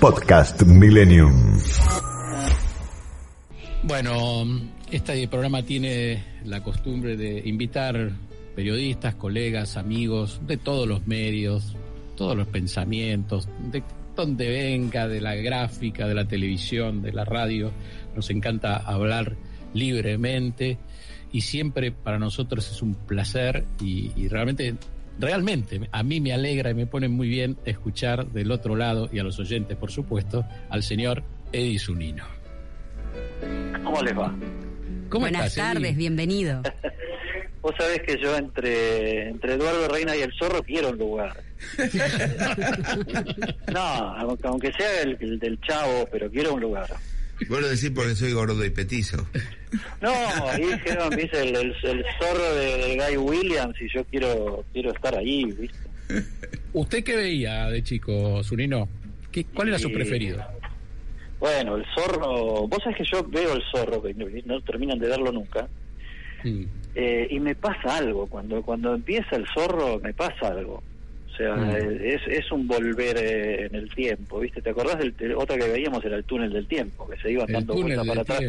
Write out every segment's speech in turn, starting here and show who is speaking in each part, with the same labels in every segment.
Speaker 1: Podcast Millennium.
Speaker 2: Bueno, este programa tiene la costumbre de invitar periodistas, colegas, amigos de todos los medios, todos los pensamientos, de donde venga, de la gráfica, de la televisión, de la radio. Nos encanta hablar libremente y siempre para nosotros es un placer y, y realmente realmente a mí me alegra y me pone muy bien escuchar del otro lado y a los oyentes, por supuesto, al señor Eddie Zunino.
Speaker 3: ¿Cómo les va?
Speaker 2: ¿Cómo
Speaker 4: Buenas
Speaker 2: estás,
Speaker 4: tardes,
Speaker 2: Eddie?
Speaker 4: bienvenido.
Speaker 3: Vos sabés que yo entre, entre Eduardo Reina y el zorro quiero un lugar. no, aunque, aunque sea el, el del chavo, pero quiero un lugar.
Speaker 5: Vos lo decís porque soy gordo y petizo.
Speaker 3: No, ahí dijeron, viste, el, el, el zorro de, de Guy Williams y yo quiero quiero estar ahí, viste.
Speaker 2: ¿Usted qué veía de chico, Zunino? ¿Qué, ¿Cuál era su preferido?
Speaker 3: Bueno, el zorro, vos sabés que yo veo el zorro, que no, no terminan de verlo nunca, eh, y me pasa algo, cuando cuando empieza el zorro me pasa algo. Sea,
Speaker 2: Mm.
Speaker 3: eh, es, es un volver eh, en el tiempo, ¿viste? ¿Te acordás del otra que veíamos era el túnel del tiempo, que se iban
Speaker 2: El
Speaker 3: dando vueltas para atrás?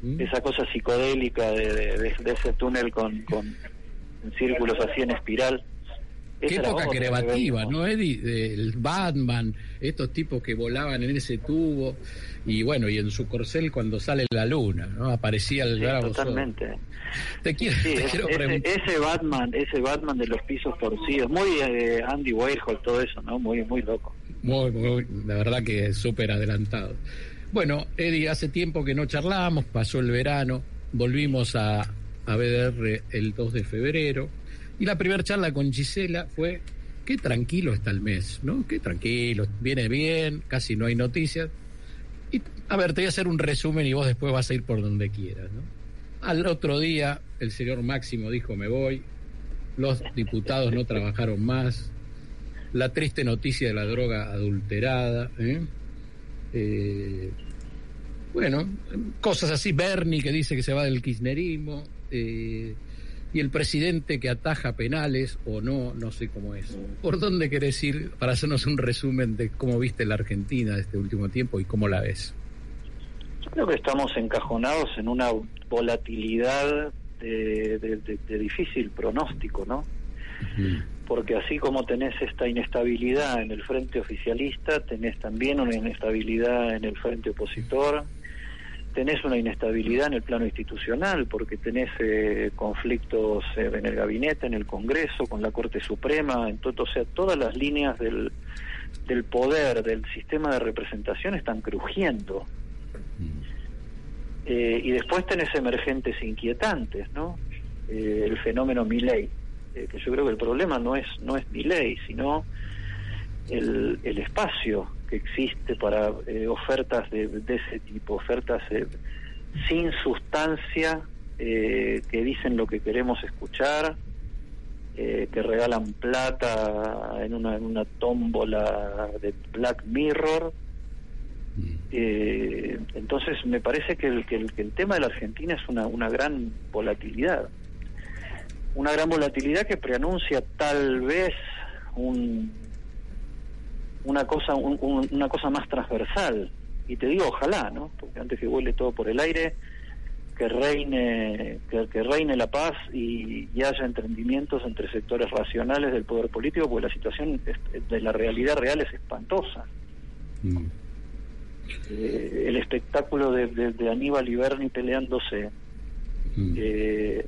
Speaker 2: Mm.
Speaker 3: Esa cosa psicodélica de, de- de- ese túnel con, con círculos así en espiral.
Speaker 2: Qué época creativa. ¿no, Eddie? El Batman, estos tipos que volaban en ese tubo, y bueno, y en su corcel cuando sale la luna, ¿no? Aparecía el
Speaker 3: Sí,
Speaker 2: bravo sol.
Speaker 3: totalmente.
Speaker 2: Te quiero,
Speaker 3: Sí,
Speaker 2: te
Speaker 3: es-
Speaker 2: quiero
Speaker 3: ese,
Speaker 2: preguntar.
Speaker 3: ese Batman, ese Batman de los pisos torcidos, muy eh, Andy Warhol, todo eso, ¿no? Muy, muy loco.
Speaker 2: Muy, muy, la verdad que súper adelantado. Bueno, Eddie, hace tiempo que no charlábamos, pasó el verano, volvimos a, a BDR el 2 de febrero, y la primera charla con Gisela fue, qué tranquilo está el mes, ¿no? Qué tranquilo, viene bien, casi no hay noticias. Y, a ver, te voy a hacer un resumen y vos después vas a ir por donde quieras, ¿no? Al otro día, el señor Máximo dijo, me voy, los diputados no trabajaron más, la triste noticia de la droga adulterada, ¿eh? Eh, bueno, cosas así, Bernie que dice que se va del kirchnerismo, eh, y el presidente que ataja penales o no, no sé cómo es. ¿Por dónde querés ir para hacernos un resumen de cómo viste la Argentina de este último tiempo y cómo la ves?
Speaker 3: Yo creo que estamos encajonados en una volatilidad de, de- de- de difícil pronóstico, ¿no? Porque así como tenés esta inestabilidad en el frente oficialista, tenés también una inestabilidad en el frente opositor, tenés una inestabilidad en el plano institucional, porque tenés eh, conflictos eh, en el gabinete, en el Congreso, con la Corte Suprema, en todo, o sea, todas las líneas del, del poder, del sistema de representación están crujiendo. Eh, y después tenés emergentes inquietantes, ¿no? Eh, el fenómeno Milley, que yo creo que el problema no es no es Milley, sino el, el espacio que existe para eh, ofertas de, de ese tipo, ofertas eh, sin sustancia, eh, que dicen lo que queremos escuchar, eh, que regalan plata en una, en una tómbola de Black Mirror. Eh, entonces me parece que el, que, el, que el tema de la Argentina es una, una gran volatilidad. Una gran volatilidad que preanuncia tal vez un, una cosa un- un- una cosa más transversal. Y te digo ojalá, ¿no? Porque antes que vuele todo por el aire, que reine que, que reine la paz y, y haya entendimientos entre sectores racionales del poder político, porque la situación es- de la realidad real es espantosa. Eh, el espectáculo de, de- de Aníbal y Bernie peleándose, eh,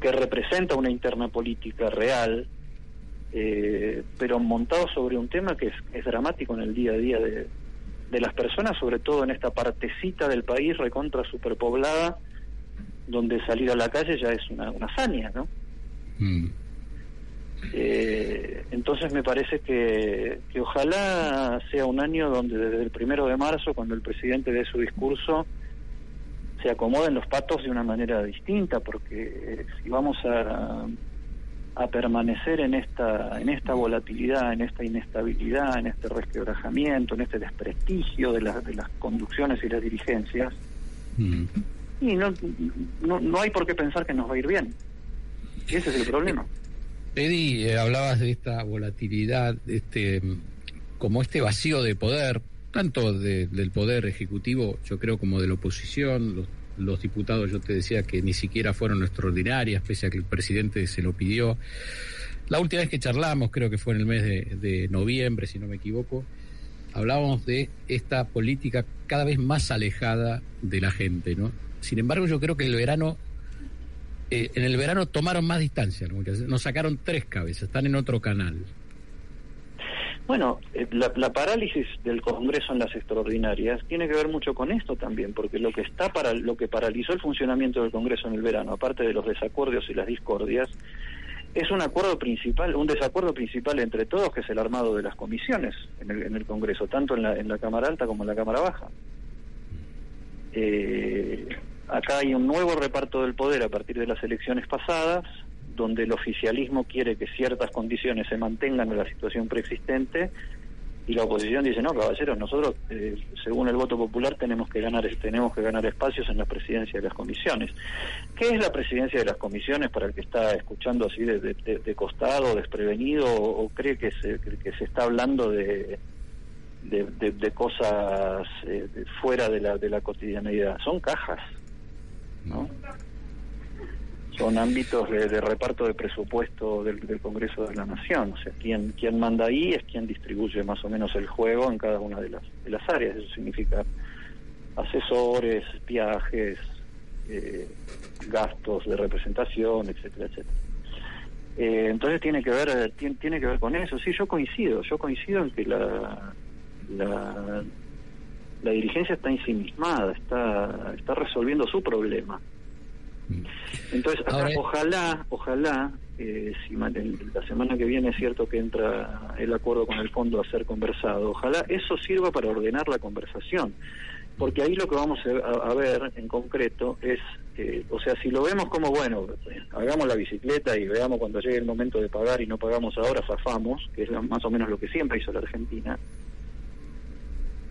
Speaker 3: que representa una interna política real, eh, pero montado sobre un tema que es, es dramático en el día a día de, de las personas, sobre todo en esta partecita del país recontra superpoblada, donde salir a la calle ya es una, una hazaña, ¿no?
Speaker 2: Mm.
Speaker 3: Eh, entonces me parece que, que ojalá sea un año donde desde el primero de marzo, cuando el presidente dé su discurso, se acomoden los patos de una manera distinta, porque eh, si vamos a, a permanecer en esta, en esta volatilidad, en esta inestabilidad, en este resquebrajamiento, en este desprestigio de, las de las conducciones y las dirigencias,
Speaker 2: Mm.
Speaker 3: y no, no, no hay por qué pensar que nos va a ir bien. Y ese es el problema.
Speaker 2: Eddie, eh, hablabas de esta volatilidad, este, como este vacío de poder, tanto de- del poder ejecutivo, yo creo, como de la oposición. Los, los diputados, yo te decía que ni siquiera fueron extraordinarias, pese a que el presidente se lo pidió. La última vez que charlamos, creo que fue en el mes de, noviembre, si no me equivoco, hablábamos de esta política cada vez más alejada de la gente, ¿no? Sin embargo, yo creo que el verano eh, en el verano tomaron más distancia, nos sacaron tres cabezas, están en otro canal.
Speaker 3: Bueno, eh, la, parálisis del Congreso en las extraordinarias tiene que ver mucho con esto también, porque lo que está para lo que paralizó el funcionamiento del Congreso en el verano, aparte de los desacuerdos y las discordias, es un acuerdo principal, un desacuerdo principal entre todos, que es el armado de las comisiones en el, en el Congreso, tanto en la, en la Cámara Alta como en la Cámara Baja. Eh, acá hay un nuevo reparto del poder a partir de las elecciones pasadas, donde el oficialismo quiere que ciertas condiciones se mantengan en la situación preexistente y la oposición dice no caballeros nosotros eh, según el voto popular tenemos que ganar tenemos que ganar espacios en la presidencia de las comisiones qué es la presidencia de las comisiones para el que está escuchando así de, de- costado desprevenido o, o cree que se que, se está hablando de de, cosas eh, fuera de la de la cotidianeidad son cajas ¿no? Son ámbitos de, reparto de presupuesto del, Congreso de la Nación. O sea, quien, quien manda ahí es quien distribuye más o menos el juego en cada una de las, de las áreas. Eso significa asesores, viajes, eh, gastos de representación, etcétera, etcétera. Eh, entonces tiene que ver tiene, tiene que ver con eso. Sí, yo coincido. Yo coincido en que la, la, la dirigencia está ensimismada, está, está resolviendo su problema. Entonces,
Speaker 2: Ahora-
Speaker 3: ojalá, ojalá, eh, si la semana que viene es cierto que entra el acuerdo con el fondo a ser conversado, ojalá eso sirva para ordenar la conversación. Porque ahí lo que vamos a, a ver en concreto es, eh, o sea, si lo vemos como, bueno, hagamos la bicicleta y veamos cuando llegue el momento de pagar y no pagamos ahora, zafamos, que es más o menos lo que siempre hizo la Argentina,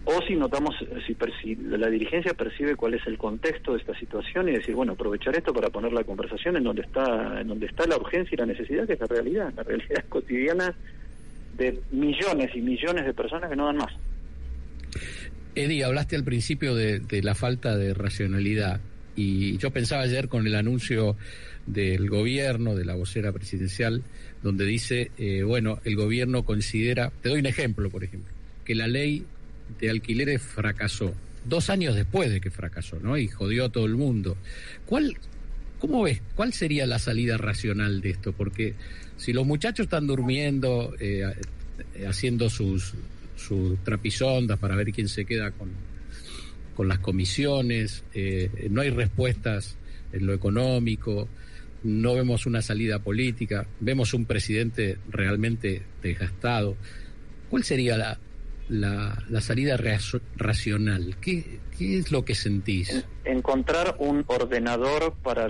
Speaker 3: o si notamos, eh, si, la dirigencia percibe cuál es el contexto de esta situación y decir, bueno, aprovechar esto para poner la conversación en donde está, en donde está la urgencia y la necesidad, que es la realidad, la realidad cotidiana de millones y millones de personas que no dan más.
Speaker 2: Eddie, hablaste al principio de, de la falta de racionalidad y yo pensaba ayer con el anuncio del gobierno, de la vocera presidencial, donde dice, eh, bueno, el gobierno considera, te doy un ejemplo, por ejemplo, que la ley de alquileres fracasó, dos años después de que fracasó, ¿no? Y jodió a todo el mundo. ¿Cuál, ¿Cómo ves? ¿Cuál sería la salida racional de esto? Porque si los muchachos están durmiendo, eh, eh, haciendo sus, sus trapisondas para ver quién se queda con, con las comisiones, eh, no hay respuestas en lo económico, no vemos una salida política, vemos un presidente realmente desgastado. ¿Cuál sería la, la, la salida racional? ¿Qué, ¿Qué es lo que sentís?
Speaker 3: encontrar un ordenador para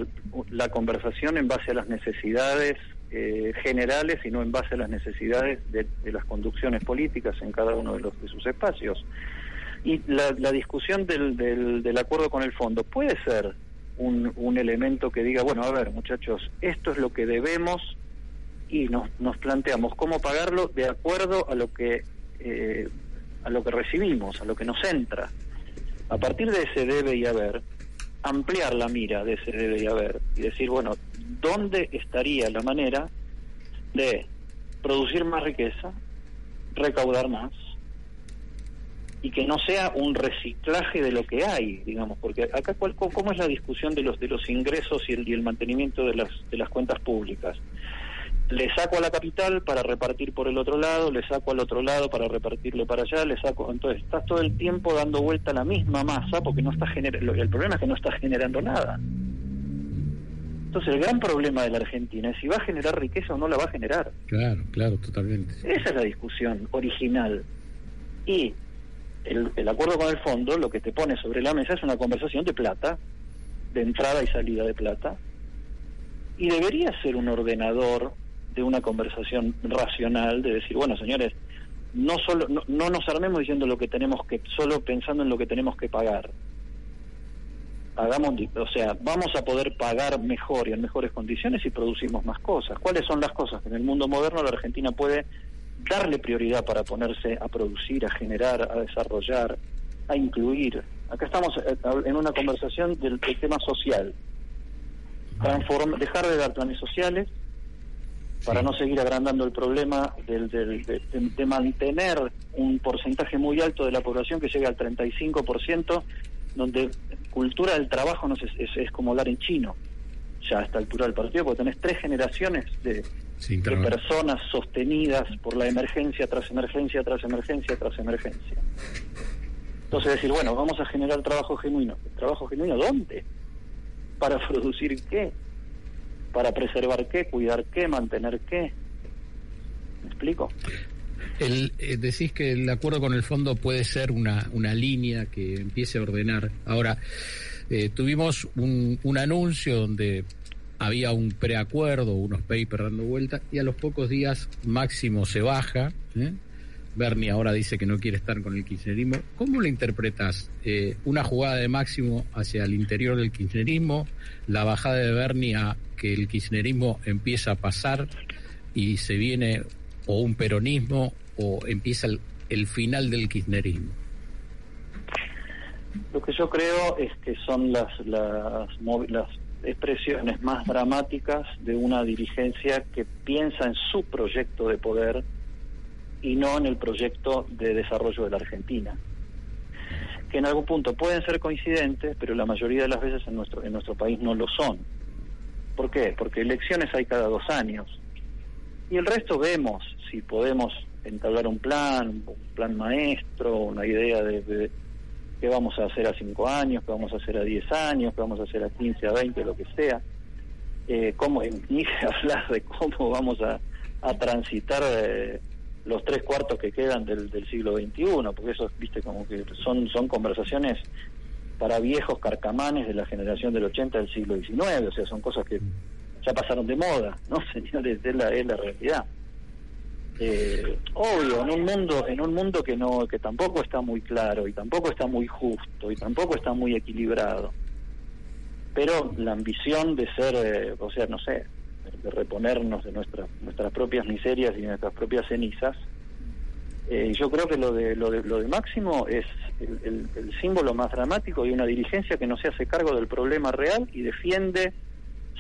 Speaker 3: la conversación en base a las necesidades eh, generales y no en base a las necesidades de, de las conducciones políticas en cada uno de, los, de sus espacios. Y la, la discusión del, del, del acuerdo con el fondo puede ser un, un elemento que diga, bueno, a ver, muchachos, esto es lo que debemos y nos, nos planteamos cómo pagarlo de acuerdo a lo que eh, a lo que recibimos, a lo que nos entra. A partir de ese debe y haber, ampliar la mira de ese debe y haber y decir, bueno, ¿dónde estaría la manera de producir más riqueza, recaudar más y que no sea un reciclaje de lo que hay, digamos, porque acá cuál, cómo es la discusión de los de los ingresos y el, y el mantenimiento de las de las cuentas públicas. Le saco a la capital para repartir por el otro lado, le saco al otro lado para repartirle para allá, le saco, entonces estás todo el tiempo dando vuelta a la misma masa porque no está generando, el problema es que no está generando nada. Entonces el gran problema de la Argentina es si va a generar riqueza o no la va a generar.
Speaker 2: Claro, claro, totalmente.
Speaker 3: Esa es la discusión original. Y el, el acuerdo con el fondo lo que te pone sobre la mesa es una conversación de plata, de entrada y salida de plata, y debería ser un ordenador de una conversación racional, de decir, bueno, señores, no solo no, no nos armemos diciendo lo que tenemos que solo pensando en lo que tenemos que pagar. Hagamos o sea vamos a poder pagar mejor y en mejores condiciones y producimos más cosas. Cuáles son las cosas que en el mundo moderno la Argentina puede darle prioridad para ponerse a producir a generar a desarrollar a incluir acá estamos eh, en una conversación del, del tema social. Transform, dejar de dar planes sociales para no seguir agrandando el problema del, del, de, de, mantener un porcentaje muy alto de la población que llegue al 35%, donde cultura del trabajo no es, es, es como hablar en chino, ya a esta altura del partido, porque tenés tres generaciones de, de personas sostenidas por la emergencia tras emergencia, tras emergencia, tras emergencia. Entonces decir, bueno, vamos a generar trabajo genuino. ¿Trabajo genuino dónde? ¿Para producir qué? Para preservar qué, cuidar qué, mantener qué. ¿Me explico?
Speaker 2: El, eh, decís que el acuerdo con el fondo puede ser una, una línea que empiece a ordenar. Ahora, eh, tuvimos un, un anuncio donde había un preacuerdo, unos papers dando vuelta, y a los pocos días Máximo se baja. ¿eh? Bernie ahora dice que no quiere estar con el kirchnerismo. ¿Cómo lo interpretas? Eh, ¿Una jugada de Máximo hacia el interior del kirchnerismo? ¿La bajada de Bernie a que el kirchnerismo empieza a pasar y se viene o un peronismo o empieza el, el final del kirchnerismo?
Speaker 3: Lo que yo creo es que son las, las, las expresiones más dramáticas de una dirigencia que piensa en su proyecto de poder y no en el proyecto de desarrollo de la Argentina que en algún punto pueden ser coincidentes, pero la mayoría de las veces en nuestro en nuestro país no lo son. ¿Por qué? Porque elecciones hay cada dos años. Y el resto vemos si podemos entablar un plan, un plan maestro, una idea de, de qué vamos a hacer a cinco años, qué vamos a hacer a diez años, qué vamos a hacer a quince, a veinte, lo que sea. Eh, cómo, ni hablar de cómo vamos a, a transitar eh, los tres cuartos que quedan del, del siglo XXI, porque eso, viste, como que son, son conversaciones para viejos carcamanes de la generación del 80 del siglo XIX, o sea, son cosas que ya pasaron de moda, ¿no, señores? Es la, es la realidad. Eh, obvio, en un mundo, en un mundo que no, que tampoco está muy claro y tampoco está muy justo y tampoco está muy equilibrado, pero la ambición de ser, eh, o sea, no sé, de reponernos de nuestras nuestras propias miserias y de nuestras propias cenizas. Eh, yo creo que lo de, lo de lo de Máximo es el, el, el, símbolo más dramático de una dirigencia que no se hace cargo del problema real y defiende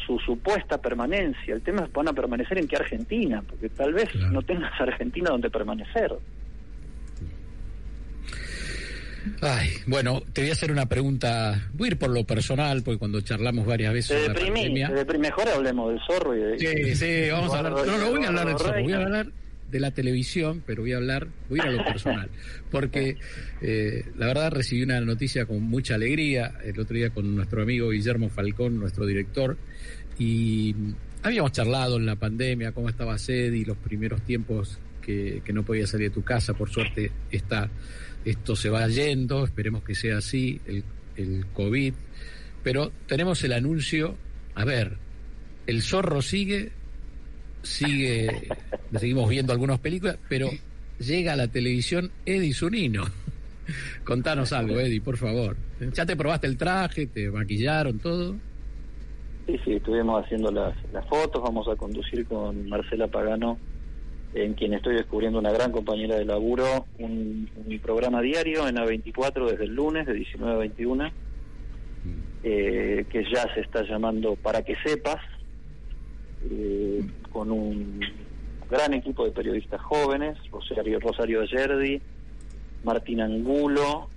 Speaker 3: su supuesta permanencia. El tema es van a permanecer en qué Argentina, porque tal vez claro. no tengas Argentina donde permanecer.
Speaker 2: Ay, bueno, te voy a hacer una pregunta. Voy a ir por lo personal, porque cuando charlamos varias veces.
Speaker 3: Te deprimí, pandemia, te deprimí. mejor hablemos del zorro y de.
Speaker 2: Sí, sí, vamos a hablar. No, no voy a hablar del zorro, voy a hablar de la televisión, pero voy a hablar, voy a ir a lo personal, porque eh, la verdad recibí una noticia con mucha alegría el otro día con nuestro amigo Guillermo Falcón, nuestro director, y habíamos charlado en la pandemia, cómo estaba Sedi, los primeros tiempos que, que no podía salir de tu casa, por suerte está esto se va yendo, esperemos que sea así, el, el COVID, pero tenemos el anuncio, a ver, el zorro sigue, sigue, seguimos viendo algunas películas, pero llega a la televisión Eddie Zunino. Contanos algo, Eddie, por favor. ¿Ya te probaste el traje? ¿Te maquillaron todo?
Speaker 3: Sí, sí, estuvimos haciendo las, las fotos, vamos a conducir con Marcela Pagano en quien estoy descubriendo una gran compañera de laburo, un, un programa diario en A24 desde el lunes de 19 a 21, eh, que ya se está llamando Para que sepas, eh, con un gran equipo de periodistas jóvenes, Rosario, Rosario Ayerdi, Martín Angulo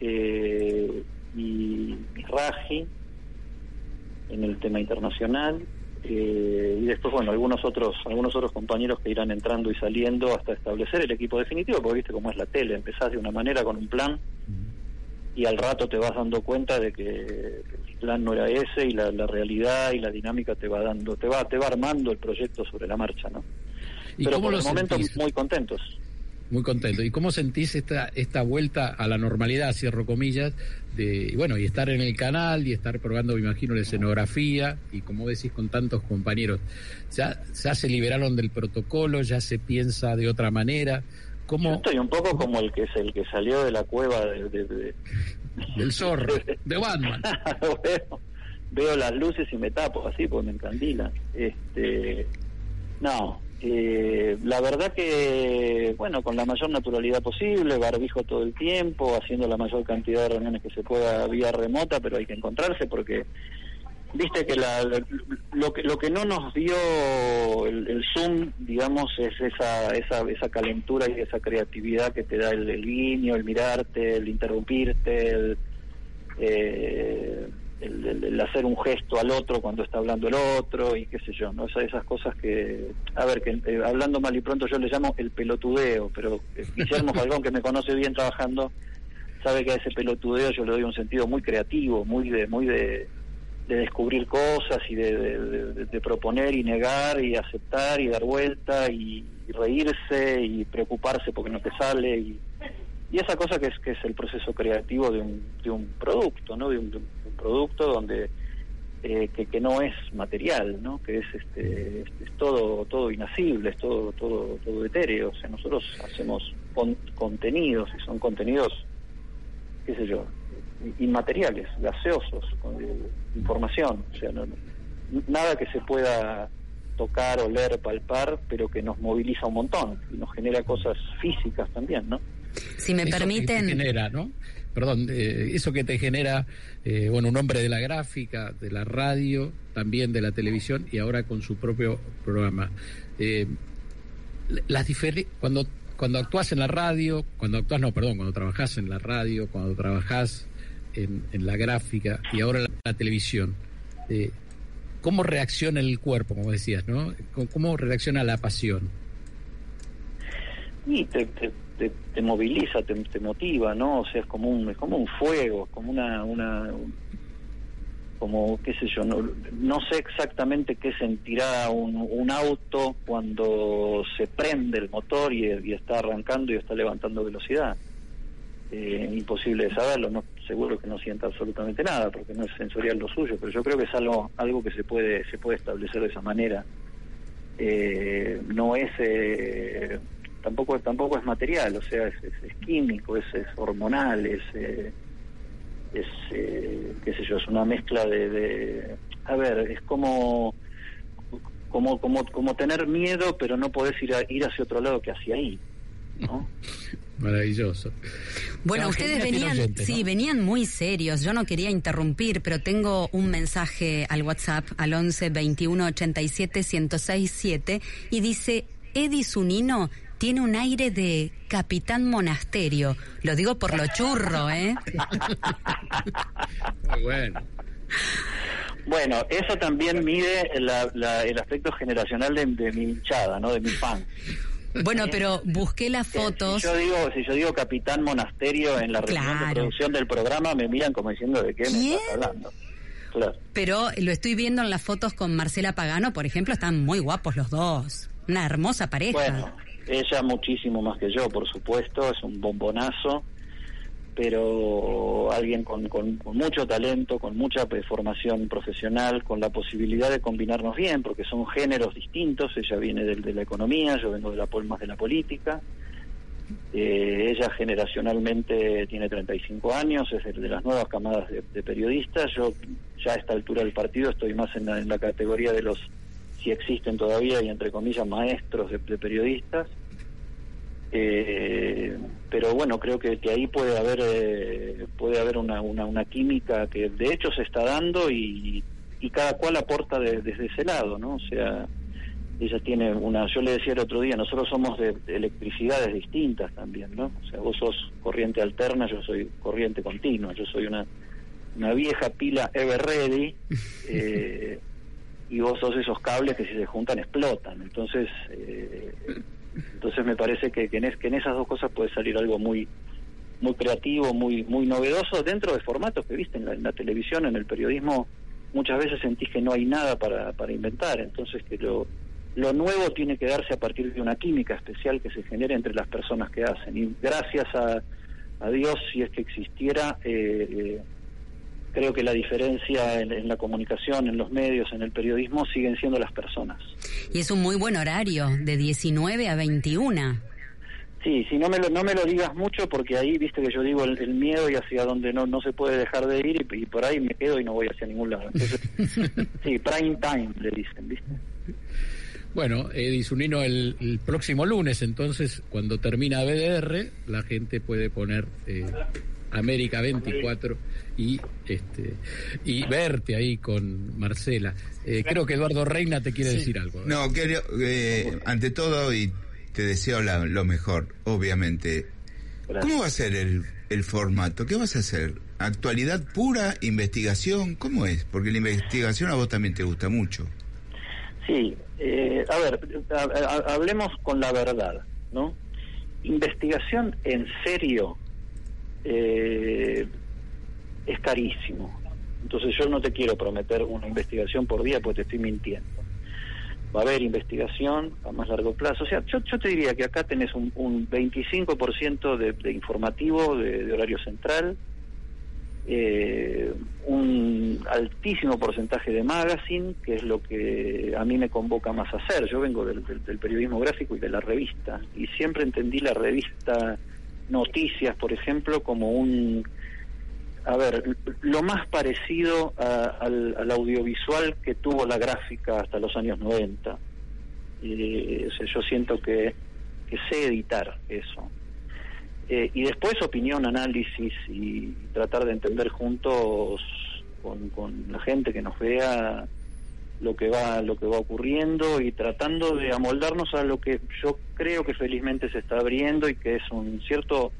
Speaker 3: eh, y, Raji en el tema internacional eh, y después bueno algunos otros algunos otros compañeros que irán entrando y saliendo hasta establecer el equipo definitivo porque viste cómo es la tele empezás de una manera con un plan y al rato te vas dando cuenta de que plan no era ese y la, realidad y la dinámica te va dando, te va, te va armando el proyecto sobre la marcha, ¿no? Pero por el momento muy contentos.
Speaker 2: Muy contento. ¿Y cómo sentís esta, esta vuelta a la normalidad, cierro comillas, de, bueno, y estar en el canal y estar probando, me imagino, la escenografía y como decís con tantos compañeros? ¿Ya, ya se liberaron del protocolo? ¿Ya se piensa de otra manera?
Speaker 3: Yo estoy un poco como el que es el que salió de la cueva de,
Speaker 2: del zorro, de Batman.
Speaker 3: veo, las luces y me tapo así porque me encandila. Este, no, eh, la verdad que, bueno, con la mayor naturalidad posible, barbijo todo el tiempo, haciendo la mayor cantidad de reuniones que se pueda vía remota, pero hay que encontrarse porque viste que la, lo que lo que no nos dio el, zoom digamos es esa esa esa calentura y esa creatividad que te da el, el guiño el mirarte el interrumpirte el, eh, el, hacer un gesto al otro cuando está hablando el otro y qué sé yo no esas, esas cosas que a ver que eh, hablando mal y pronto yo le llamo el pelotudeo pero eh, Guillermo Falcón que me conoce bien trabajando sabe que a ese pelotudeo yo le doy un sentido muy creativo muy de muy de de descubrir cosas y de, proponer y negar y aceptar y dar vuelta y, reírse y preocuparse porque no te sale y, esa cosa que es que es el proceso creativo de un, de un producto no de un, producto donde eh, que, que, no es material no que es este es, todo todo inasible es todo todo todo etéreo. O sea nosotros hacemos contenidos y son contenidos qué sé yo inmateriales, gaseosos, con información, o sea, nada que se pueda tocar, oler, palpar, pero que nos moviliza un montón y nos genera cosas físicas también, ¿no?
Speaker 4: Si me permiten...
Speaker 2: genera, ¿no? Perdón, eh, eso que te genera, eh, bueno, un hombre de la gráfica, de la radio, también de la televisión y ahora con su propio programa. Eh, las cuando cuando actúas en la radio, cuando actúas, no, perdón, cuando trabajas en la radio, cuando trabajas en, la gráfica y ahora en la, televisión, eh, ¿cómo reacciona el cuerpo, como decías, no? ¿Cómo reacciona la pasión?
Speaker 3: Y te, te, moviliza, te, te, motiva, ¿no? O sea, es como un, es como un fuego, como una, una como, qué sé yo, no, sé exactamente qué sentirá un, auto cuando se prende el motor y, y está arrancando y está levantando velocidad. Eh, imposible de saberlo, no seguro que no sienta absolutamente nada porque no es sensorial lo suyo, pero yo creo que es algo algo que se puede se puede establecer de esa manera. Eh, no es eh, tampoco tampoco es material, o sea, es, es, químico, es, es, hormonal, es es qué sé yo, es una mezcla de, de a ver, es como como como como tener miedo, pero no podés ir a, ir hacia otro lado que hacia ahí, ¿no?
Speaker 2: Maravilloso.
Speaker 4: Bueno, ustedes venían, sí, venían muy serios. Yo no quería interrumpir, pero tengo un mensaje al WhatsApp al 11 21 87 106 7 y dice Zunino tiene un aire de capitán monasterio. Lo digo por lo churro, ¿eh?
Speaker 2: Muy bueno.
Speaker 3: Bueno, eso también mide el aspecto generacional de, de mi hinchada, ¿no? De mi fan.
Speaker 4: Bueno, pero busqué las fotos.
Speaker 3: Si yo digo, si yo digo Capitán Monasterio en la de producción del programa, me miran como diciendo de qué me estás hablando.
Speaker 4: Claro. Pero lo estoy viendo en las fotos con Marcela Pagano, por ejemplo, están muy guapos los dos. Una hermosa pareja.
Speaker 3: Bueno, ella muchísimo más que yo, por supuesto, es un bombonazo pero alguien con, con, mucho talento, con mucha formación profesional, con la posibilidad de combinarnos bien, porque son géneros distintos, ella viene de, la economía, yo vengo de la más de la política, eh, ella generacionalmente tiene 35 años, es de, las nuevas camadas de, periodistas, yo ya a esta altura del partido estoy más en la, categoría de los, si existen todavía, y entre comillas, maestros de periodistas, eh, pero bueno creo que, que ahí puede haber eh, puede haber una, una, una, química que de hecho se está dando y, y cada cual aporta desde ese lado no o sea ella tiene una yo le decía el otro día nosotros somos de, electricidades distintas también no o sea vos sos corriente alterna yo soy corriente continua yo soy una una vieja pila ever ready eh, y vos sos esos cables que si se juntan explotan. Entonces eh, entonces me parece que, en, esas dos cosas puede salir algo muy muy creativo, muy muy novedoso dentro de formatos que viste en la, televisión, en el periodismo, muchas veces sentís que no hay nada para, para inventar, entonces que lo, lo nuevo tiene que darse a partir de una química especial que se genere entre las personas que hacen. Y gracias a, a Dios, si es que existiera, eh, eh, creo que la diferencia en, la comunicación, en los medios, en el periodismo, siguen siendo las personas.
Speaker 4: Y es un muy buen horario, de 19 a 21.
Speaker 3: Sí, si no me lo, no me lo digas mucho porque ahí viste que yo digo el, miedo y hacia donde no, no se puede dejar de ir y, por ahí me quedo y no voy hacia ningún lado. Entonces, sí, prime time le dicen, ¿viste?
Speaker 2: Bueno, Edisonino el, el próximo lunes, entonces, cuando termina BDR, la gente puede poner eh, América 24 y este y verte ahí con Marcela. Eh, creo que Eduardo Reina te quiere decir algo.
Speaker 5: No, quiero, eh, ante todo y te deseo lo mejor, obviamente. ¿Cómo va a ser el, el formato? ¿Qué vas a hacer? ¿Actualidad pura? ¿Investigación? ¿Cómo es? Porque la investigación a vos también te gusta mucho.
Speaker 3: Sí, eh, a ver, hablemos con la verdad, ¿no? Investigación en serio eh, es carísimo. Entonces yo no te quiero prometer una investigación por día porque te estoy mintiendo va a haber investigación a más largo plazo. O sea, yo, yo te diría que acá tenés un, un 25% de, de informativo de, horario central, eh, un altísimo porcentaje de magazine, que es lo que a mí me convoca más a hacer. Yo vengo del, del periodismo gráfico y de la revista, y siempre entendí la revista Noticias, por ejemplo, como un a ver, lo más parecido al, audiovisual que tuvo la gráfica hasta los años 90. Eh, yo siento que, sé editar eso. Eh, y después opinión, análisis y tratar de entender juntos con, la gente que nos vea lo que va lo que va ocurriendo y tratando de amoldarnos a lo que yo creo que felizmente se está abriendo y que es un cierto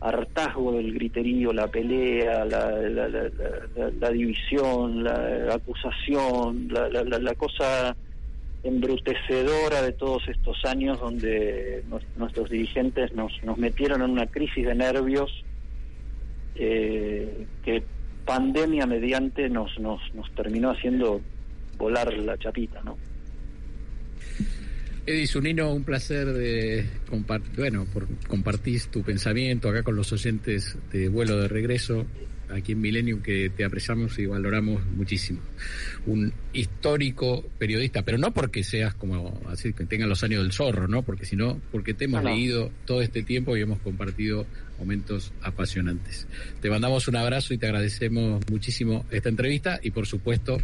Speaker 3: hartazgo del griterío, la pelea, la, la, división, la acusación, la, cosa embrutecedora de todos estos años donde nuestros dirigentes nos, nos metieron en una crisis de nervios eh, que pandemia mediante nos, nos, nos terminó haciendo volar la chapita, ¿no?
Speaker 2: Edis Unino, un placer de compartir, bueno, por compartir tu pensamiento acá con los oyentes de vuelo de regreso aquí en Millennium que te apreciamos y valoramos muchísimo. Un histórico periodista, pero no porque seas como así que tenga los años del zorro, ¿no? Porque sino porque te hemos leído todo este tiempo y hemos compartido momentos apasionantes. Te mandamos un abrazo y te agradecemos muchísimo esta entrevista y por supuesto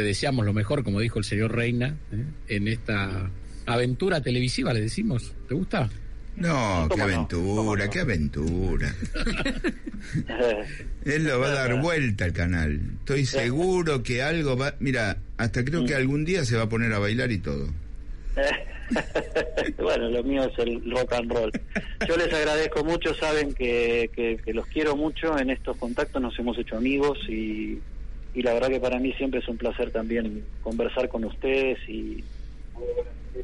Speaker 2: te deseamos lo mejor, como dijo el señor Reina, ¿eh? en esta aventura televisiva, le decimos. ¿Te gusta?
Speaker 5: No, qué aventura, qué aventura. Él lo va a dar vuelta al canal. Estoy seguro que algo va... Mira, hasta creo que algún día se va a poner a bailar y todo.
Speaker 3: bueno, lo mío es el rock and roll. Yo les agradezco mucho, saben que, que, los quiero mucho, en estos contactos nos hemos hecho amigos y, y la verdad que para mí siempre es un placer también conversar con ustedes y,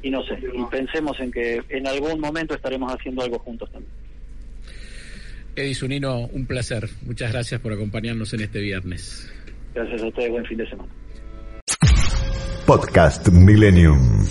Speaker 3: y no sé, y pensemos en que en algún momento estaremos haciendo algo juntos también.
Speaker 2: Edison Unino, un placer. Muchas gracias por acompañarnos en este viernes.
Speaker 3: Gracias a ustedes, buen fin de semana.
Speaker 1: Podcast Millennium.